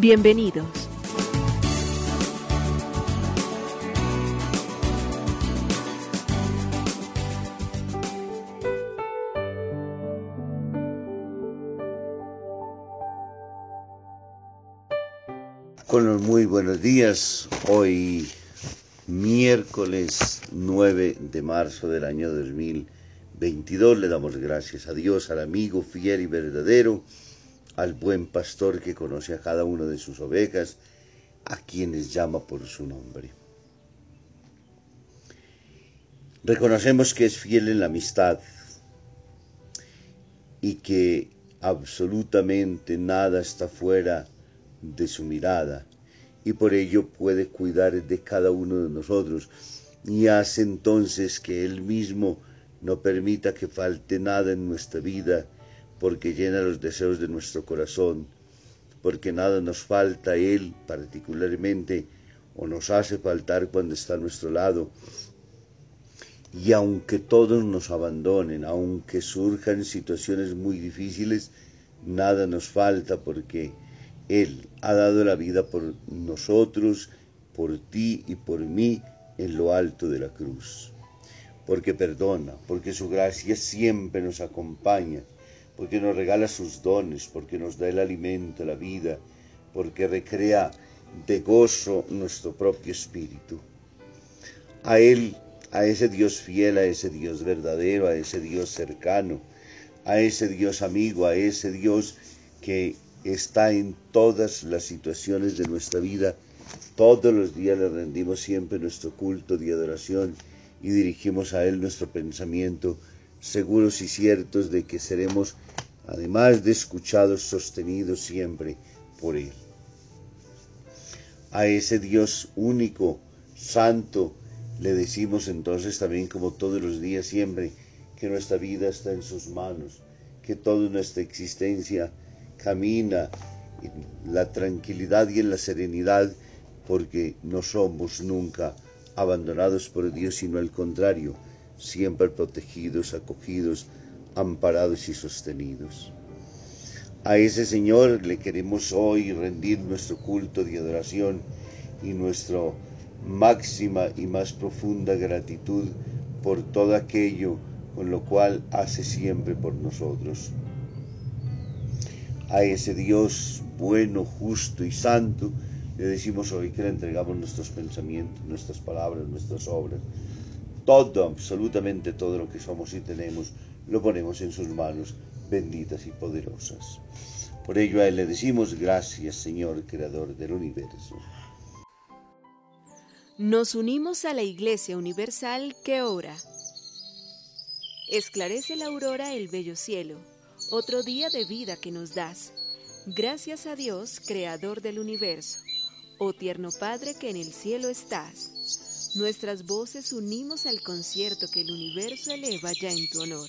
Bienvenidos. Con muy buenos días, hoy miércoles 9 de marzo del año 2022 le damos gracias a Dios, al amigo fiel y verdadero, al buen pastor que conoce a cada una de sus ovejas, a quienes llama por su nombre. Reconocemos que es fiel en la amistad y que absolutamente nada está fuera de su mirada y por ello puede cuidar de cada uno de nosotros y hace entonces que Él mismo no permita que falte nada en nuestra vida porque llena los deseos de nuestro corazón, porque nada nos falta Él particularmente o nos hace faltar cuando está a nuestro lado. Y aunque todos nos abandonen, aunque surjan situaciones muy difíciles, nada nos falta porque él ha dado la vida por nosotros, por ti y por mí en lo alto de la cruz. Porque perdona, porque su gracia siempre nos acompaña, porque nos regala sus dones, porque nos da el alimento, la vida, porque recrea de gozo nuestro propio espíritu. A Él, a ese Dios fiel, a ese Dios verdadero, a ese Dios cercano, a ese Dios amigo, a ese Dios que está en todas las situaciones de nuestra vida. Todos los días le rendimos siempre nuestro culto de adoración y dirigimos a Él nuestro pensamiento, seguros y ciertos de que seremos, además de escuchados, sostenidos siempre por Él. A ese Dios único, santo, le decimos entonces también como todos los días siempre que nuestra vida está en sus manos, que toda nuestra existencia camina en la tranquilidad y en la serenidad porque no somos nunca abandonados por Dios, sino al contrario, siempre protegidos, acogidos, amparados y sostenidos. A ese Señor le queremos hoy rendir nuestro culto de adoración y nuestra máxima y más profunda gratitud por todo aquello con lo cual hace siempre por nosotros a ese Dios bueno, justo y santo, le decimos hoy que le entregamos nuestros pensamientos, nuestras palabras, nuestras obras, todo, absolutamente todo lo que somos y tenemos, lo ponemos en sus manos benditas y poderosas. Por ello a Él le decimos gracias, Señor, Creador del universo. Nos unimos a la Iglesia Universal que ora. Esclarece la aurora el bello cielo otro día de vida que nos das. Gracias a Dios, Creador del universo, oh tierno Padre que en el cielo estás. Nuestras voces unimos al concierto que el universo eleva ya en tu honor.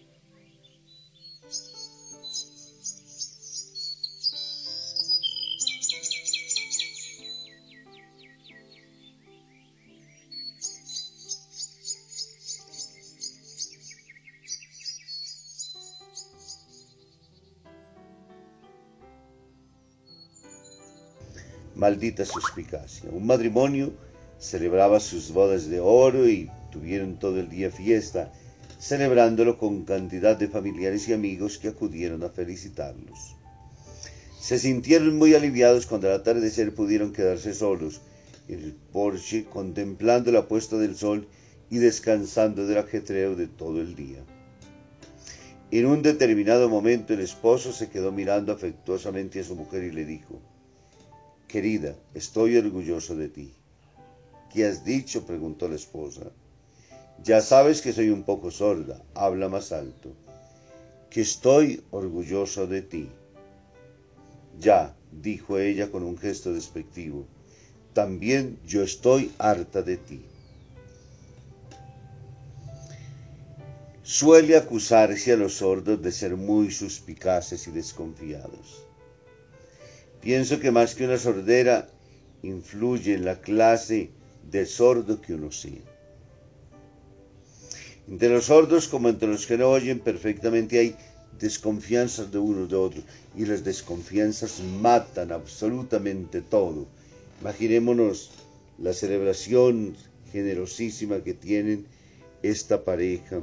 Maldita suspicacia. Un matrimonio celebraba sus bodas de oro y tuvieron todo el día fiesta. celebrándolo con cantidad de familiares y amigos que acudieron a felicitarlos. Se sintieron muy aliviados cuando al atardecer pudieron quedarse solos en el porche contemplando la puesta del sol y descansando del ajetreo de todo el día. En un determinado momento el esposo se quedó mirando afectuosamente a su mujer y le dijo, Querida, estoy orgulloso de ti. ¿Qué has dicho? preguntó la esposa. Ya sabes que soy un poco sorda, habla más alto. Que estoy orgulloso de ti. Ya, dijo ella con un gesto despectivo, también yo estoy harta de ti. Suele acusarse a los sordos de ser muy suspicaces y desconfiados. Pienso que más que una sordera, influye en la clase de sordo que uno sea. Entre los sordos como entre los que no oyen perfectamente hay desconfianzas de unos de otros y las desconfianzas matan absolutamente todo. Imaginémonos la celebración generosísima que tienen esta pareja,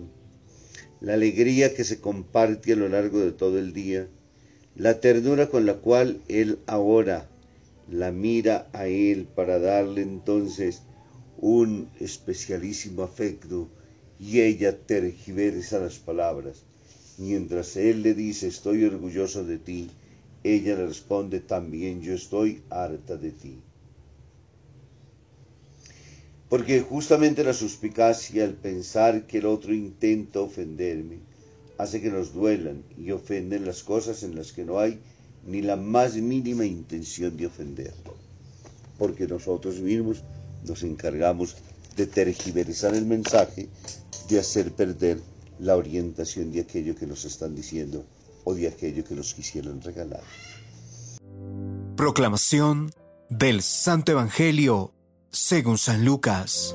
la alegría que se comparte a lo largo de todo el día, la ternura con la cual él ahora la mira a él para darle entonces un especialísimo afecto y ella tergiversa las palabras. Mientras él le dice estoy orgulloso de ti, ella le responde también yo estoy harta de ti. Porque justamente la suspicacia, el pensar que el otro intenta ofenderme, hace que nos duelan y ofenden las cosas en las que no hay ni la más mínima intención de ofender. Porque nosotros mismos nos encargamos de tergiversar el mensaje, de hacer perder la orientación de aquello que nos están diciendo o de aquello que nos quisieron regalar. Proclamación del Santo Evangelio según San Lucas.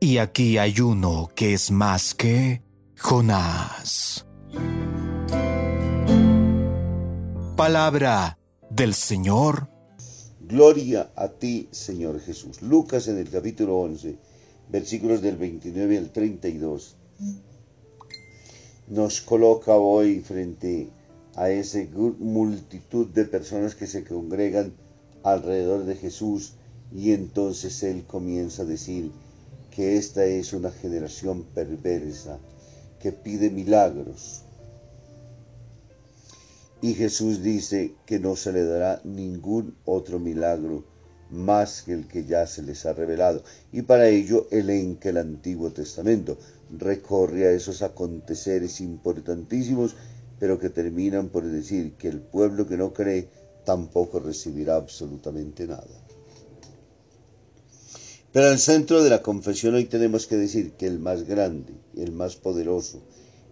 y aquí hay uno que es más que Jonás. Palabra del Señor. Gloria a ti, Señor Jesús. Lucas en el capítulo 11, versículos del 29 al 32 nos coloca hoy frente a esa multitud de personas que se congregan alrededor de Jesús y entonces Él comienza a decir que esta es una generación perversa que pide milagros. Y Jesús dice que no se le dará ningún otro milagro más que el que ya se les ha revelado. Y para ello elenca el Antiguo Testamento, recorre a esos aconteceres importantísimos, pero que terminan por decir que el pueblo que no cree tampoco recibirá absolutamente nada. Pero al centro de la confesión hoy tenemos que decir que el más grande, el más poderoso,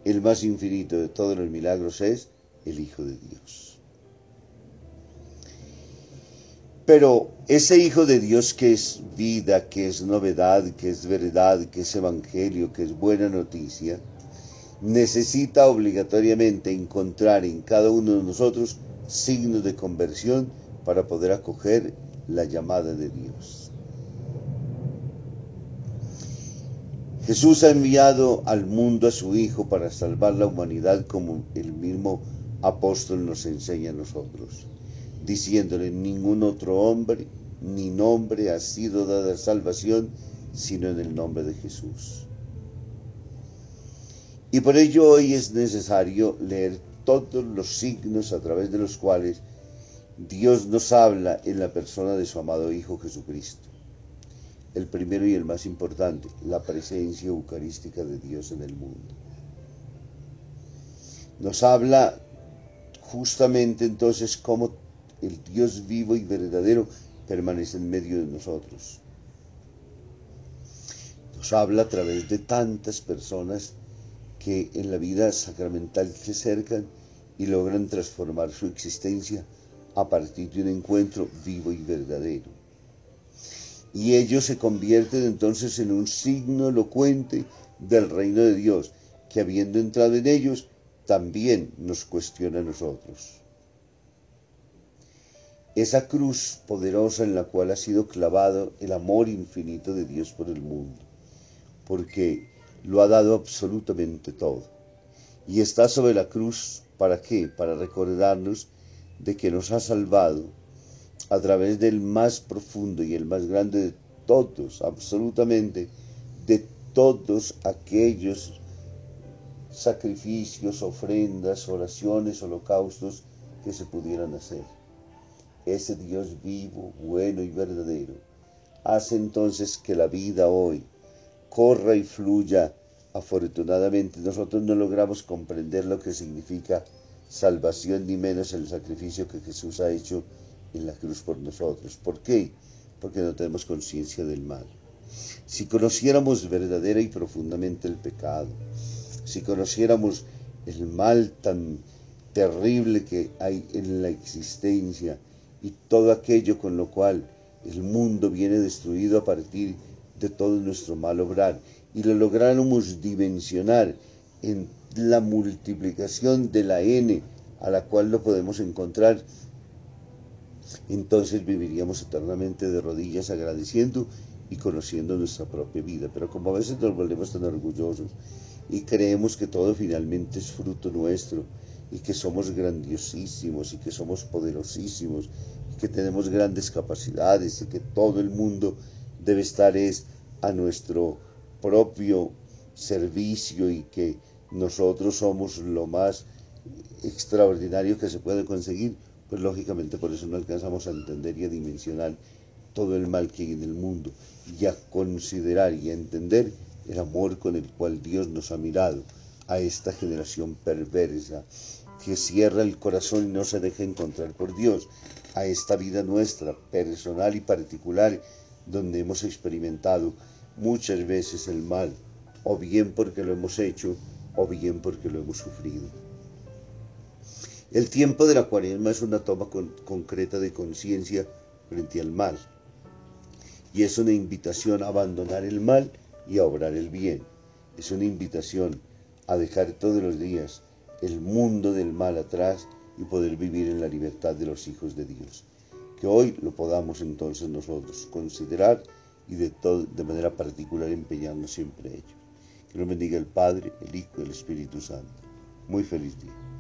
el más infinito de todos los milagros es el Hijo de Dios. Pero ese Hijo de Dios que es vida, que es novedad, que es verdad, que es evangelio, que es buena noticia, necesita obligatoriamente encontrar en cada uno de nosotros signos de conversión para poder acoger la llamada de Dios. Jesús ha enviado al mundo a su Hijo para salvar la humanidad como el mismo apóstol nos enseña a nosotros diciéndole, ningún otro hombre ni nombre ha sido dada salvación sino en el nombre de Jesús. Y por ello hoy es necesario leer todos los signos a través de los cuales Dios nos habla en la persona de su amado Hijo Jesucristo. El primero y el más importante, la presencia eucarística de Dios en el mundo. Nos habla justamente entonces cómo el Dios vivo y verdadero permanece en medio de nosotros. Nos habla a través de tantas personas que en la vida sacramental se acercan y logran transformar su existencia a partir de un encuentro vivo y verdadero. Y ellos se convierten entonces en un signo elocuente del reino de Dios, que habiendo entrado en ellos, también nos cuestiona a nosotros. Esa cruz poderosa en la cual ha sido clavado el amor infinito de Dios por el mundo, porque lo ha dado absolutamente todo. Y está sobre la cruz, ¿para qué? Para recordarnos de que nos ha salvado a través del más profundo y el más grande de todos, absolutamente, de todos aquellos sacrificios, ofrendas, oraciones, holocaustos que se pudieran hacer. Ese Dios vivo, bueno y verdadero hace entonces que la vida hoy corra y fluya. Afortunadamente nosotros no logramos comprender lo que significa salvación ni menos el sacrificio que Jesús ha hecho en la cruz por nosotros. ¿Por qué? Porque no tenemos conciencia del mal. Si conociéramos verdadera y profundamente el pecado, si conociéramos el mal tan terrible que hay en la existencia y todo aquello con lo cual el mundo viene destruido a partir de todo nuestro mal obrar y lo lográramos dimensionar en la multiplicación de la n a la cual lo podemos encontrar, entonces viviríamos eternamente de rodillas agradeciendo y conociendo nuestra propia vida. Pero como a veces nos volvemos tan orgullosos y creemos que todo finalmente es fruto nuestro y que somos grandiosísimos y que somos poderosísimos y que tenemos grandes capacidades y que todo el mundo debe estar es a nuestro propio servicio y que nosotros somos lo más extraordinario que se puede conseguir, pues lógicamente por eso no alcanzamos a entender y a dimensionar todo el mal que hay en el mundo y a considerar y a entender el amor con el cual Dios nos ha mirado a esta generación perversa que cierra el corazón y no se deja encontrar por Dios, a esta vida nuestra personal y particular donde hemos experimentado muchas veces el mal, o bien porque lo hemos hecho, o bien porque lo hemos sufrido. El tiempo de la cuaresma es una toma concreta de conciencia frente al mal, y es una invitación a abandonar el mal y a obrar el bien. Es una invitación a dejar todos los días el mundo del mal atrás y poder vivir en la libertad de los hijos de Dios. Que hoy lo podamos entonces nosotros considerar y de, todo, de manera particular empeñarnos siempre en ello. Que nos bendiga el Padre, el Hijo y el Espíritu Santo. Muy feliz día.